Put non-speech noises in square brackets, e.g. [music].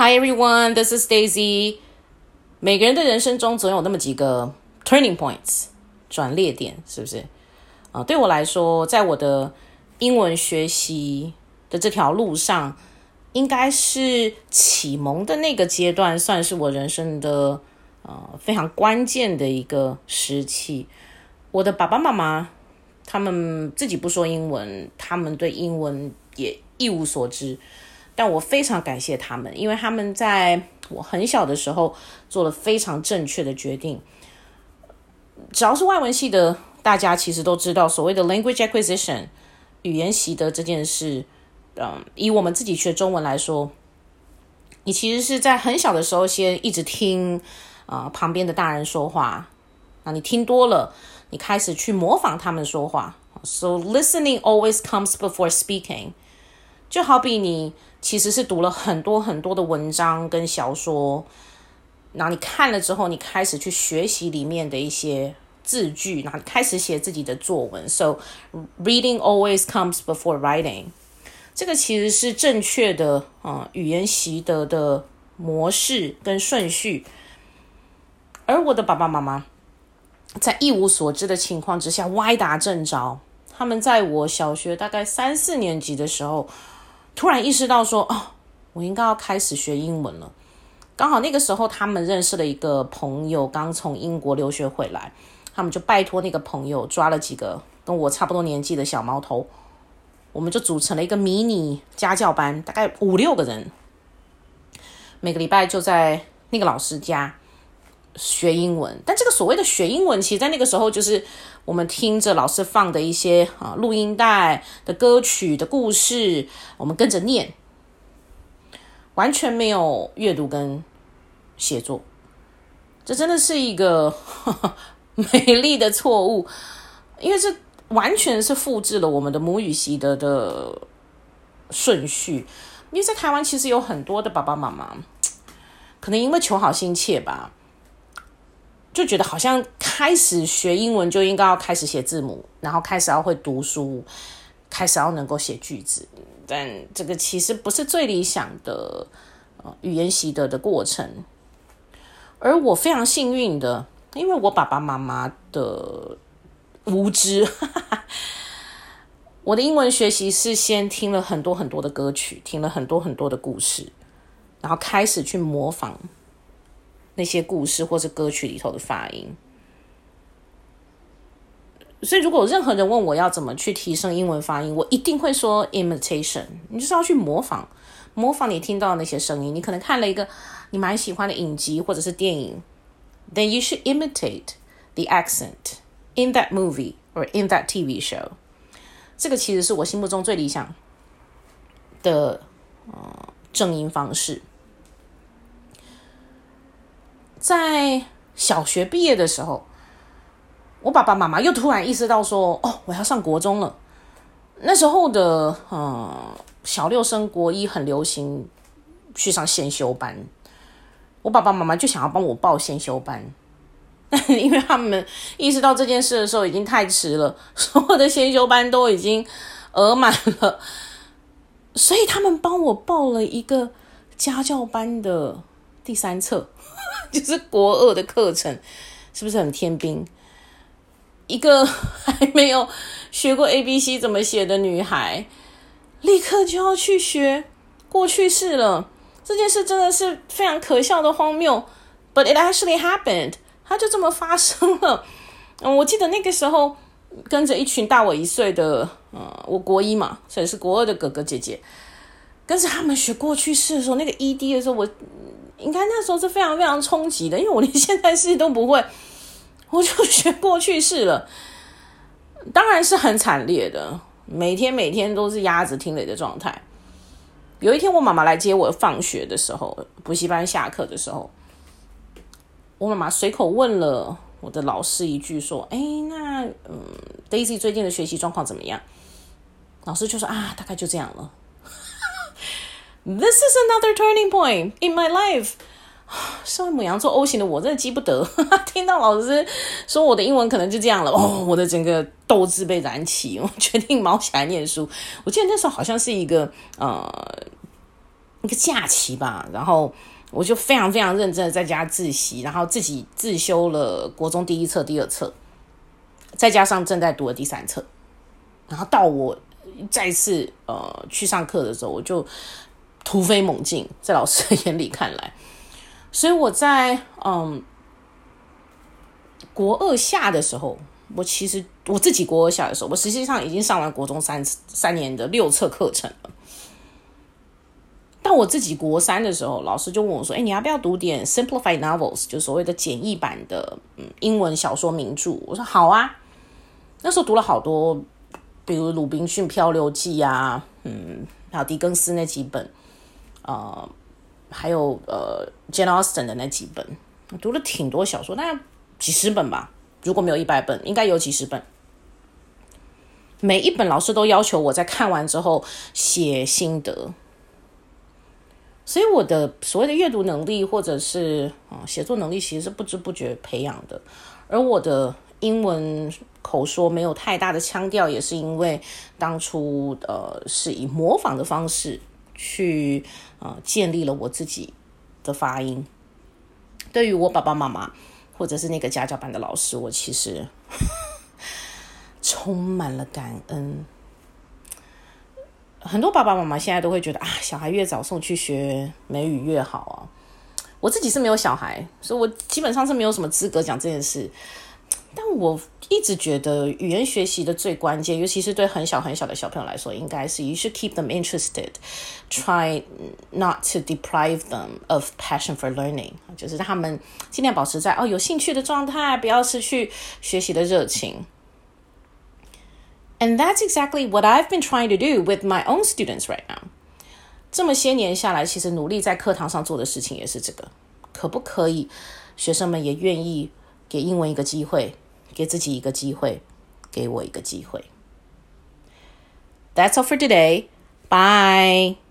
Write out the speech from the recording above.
Hi everyone, this is Daisy. 每个人的人生中总有那么几个 turning points 转捩点，是不是？啊，对我来说，在我的英文学习的这条路上，应该是启蒙的那个阶段，算是我人生的呃非常关键的一个时期。我的爸爸妈妈他们自己不说英文，他们对英文也一无所知。但我非常感谢他们，因为他们在我很小的时候做了非常正确的决定。只要是外文系的，大家其实都知道所谓的 language acquisition 语言习得这件事。嗯，以我们自己学中文来说，你其实是在很小的时候先一直听啊、旁边的大人说话，那你听多了，你开始去模仿他们说话。So listening always comes before speaking。就好比你其实是读了很多很多的文章跟小说，然后你看了之后，你开始去学习里面的一些字句，然后开始写自己的作文。So reading always comes before writing。这个其实是正确的啊、语言习得的模式跟顺序。而我的爸爸妈妈在一无所知的情况之下，歪打正着，他们在我小学大概三四年级的时候。突然意识到说，哦，我应该要开始学英文了。刚好那个时候，他们认识了一个朋友，刚从英国留学回来，他们就拜托那个朋友抓了几个跟我差不多年纪的小毛头，我们就组成了一个迷你家教班，大概五六个人，每个礼拜就在那个老师家。学英文，但这个所谓的学英文，其实在那个时候就是我们听着老师放的一些啊录音带的歌曲的故事，我们跟着念，完全没有阅读跟写作，这真的是一个呵 [laughs] 呵美丽的错误，因为这完全是复制了我们的母语习得的顺序。因为在台湾其实有很多的爸爸妈妈，可能因为求好心切吧。就觉得好像开始学英文就应该要开始写字母，然后开始要会读书，开始要能够写句子，但这个其实不是最理想的呃语言习得的过程。而我非常幸运的，因为我爸爸妈妈的无知，[laughs] 我的英文学习是先听了很多很多的歌曲，听了很多很多的故事，然后开始去模仿。那些故事或是歌曲里头的发音，所以如果任何人问我要怎么去提升英文发音，我一定会说 imitation。你就是要去模仿，模仿你听到的那些声音。你可能看了一个你蛮喜欢的影集或者是电影，then you should imitate the accent in that movie or in that TV show。这个其实是我心目中最理想的呃正音方式。在小学毕业的时候，我爸爸妈妈又突然意识到说：“哦，我要上国中了。”那时候的嗯，小六升国一很流行去上先修班，我爸爸妈妈就想要帮我报先修班，[laughs] 因为他们意识到这件事的时候已经太迟了，所有的先修班都已经额满了，所以他们帮我报了一个家教班的第三册。[laughs] 就是国二的课程，是不是很天兵？一个还没有学过 A B C 怎么写的女孩，立刻就要去学过去式了。这件事真的是非常可笑的荒谬，But it actually happened，它就这么发生了。嗯，我记得那个时候跟着一群大我一岁的，呃，我国一嘛，所以是国二的哥哥姐姐，跟着他们学过去式的时候，那个 E D 的时候，我。应该那时候是非常非常冲击的，因为我连现在式都不会，我就学过去式了，当然是很惨烈的，每天每天都是鸭子听雷的状态。有一天我妈妈来接我放学的时候，补习班下课的时候，我妈妈随口问了我的老师一句说：“哎，那嗯，Daisy 最近的学习状况怎么样？”老师就说：“啊，大概就这样了。” This is another turning point in my life。身为母羊座 O 型的我，真的记不得。[laughs] 听到老师说我的英文可能就这样了，哦，我的整个斗志被燃起，我决定卯起来念书。我记得那时候好像是一个呃一个假期吧，然后我就非常非常认真的在家自习，然后自己自修了国中第一册、第二册，再加上正在读的第三册，然后到我再次呃去上课的时候，我就突飞猛进，[laughs] 在老师的眼里看来，所以我在嗯国二下的时候，我其实我自己国二下的时候，我实际上已经上完国中三三年的六册课程了。到我自己国三的时候，老师就问我说：“哎，你要不要读点 simplified novels，就所谓的简易版的嗯英文小说名著？”我说：“好啊。”那时候读了好多，比如《鲁滨逊漂流记》啊，嗯，还有狄更斯那几本，呃，还有呃 Jane Austen 的那几本，读了挺多小说，大概几十本吧，如果没有一百本，应该有几十本。每一本老师都要求我在看完之后写心得。所以我的所谓的阅读能力，或者是啊写作能力，其实是不知不觉培养的。而我的英文口说没有太大的腔调，也是因为当初呃是以模仿的方式去呃建立了我自己的发音。对于我爸爸妈妈或者是那个家教班的老师，我其实 [laughs] 充满了感恩。很多爸爸妈妈现在都会觉得啊，小孩越早送去学美语越好啊。我自己是没有小孩，所以我基本上是没有什么资格讲这件事。但我一直觉得语言学习的最关键，尤其是对很小很小的小朋友来说，应该是 you should keep them interested, try not to deprive them of passion for learning，就是让他们尽量保持在哦有兴趣的状态，不要失去学习的热情。And that's exactly what I've been trying to do with my own students right now. 这么些年下来，其实努力在课堂上做的事情也是这个。可不可以，学生们也愿意 给英文一个机会，给自己一个机会，给我一个机会。That's all for today. Bye.